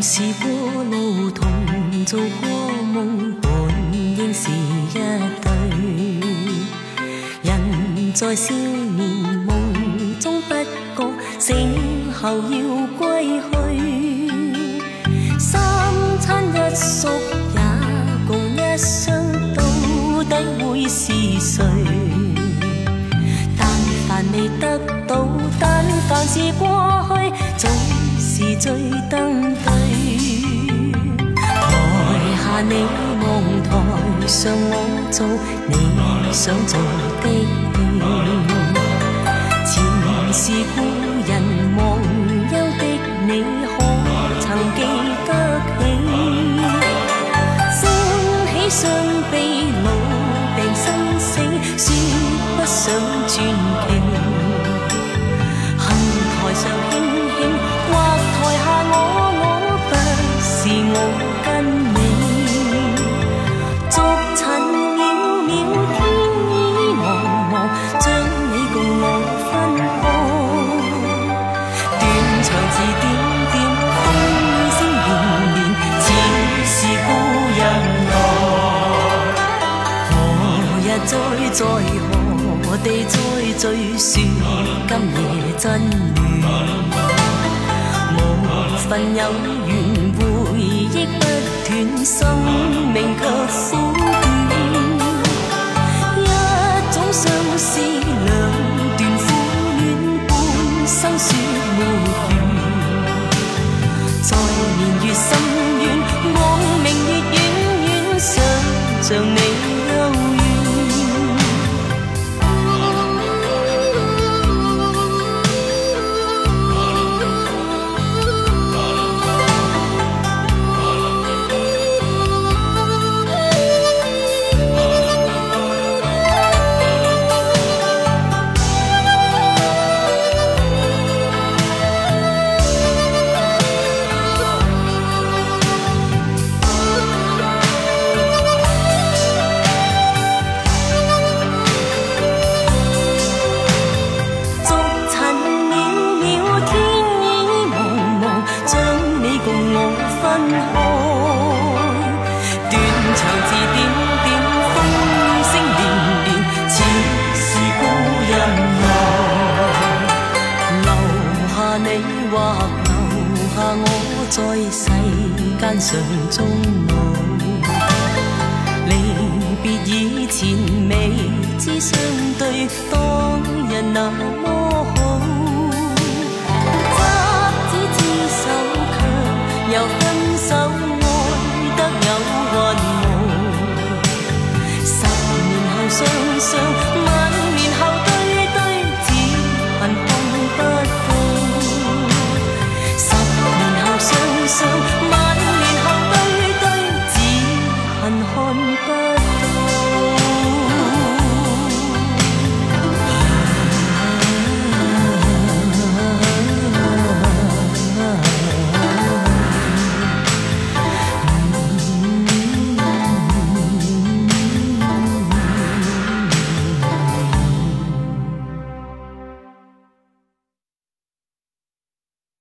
是过路同做过梦，本应是一对。人在少年梦中不觉，醒后要归去。三餐一宿也共一双，到底会是谁？但凡未得到，但凡是过去，总是最登对。你望台上，我做你想做的戏，前事故。再在何地再聚？说今夜真暖，无份有缘，回忆不断，生命却。分开，断肠字点点，风声连连，似是故人来。留下你或留下我，在世间上终老。离别以前未知相对，当日那么。上。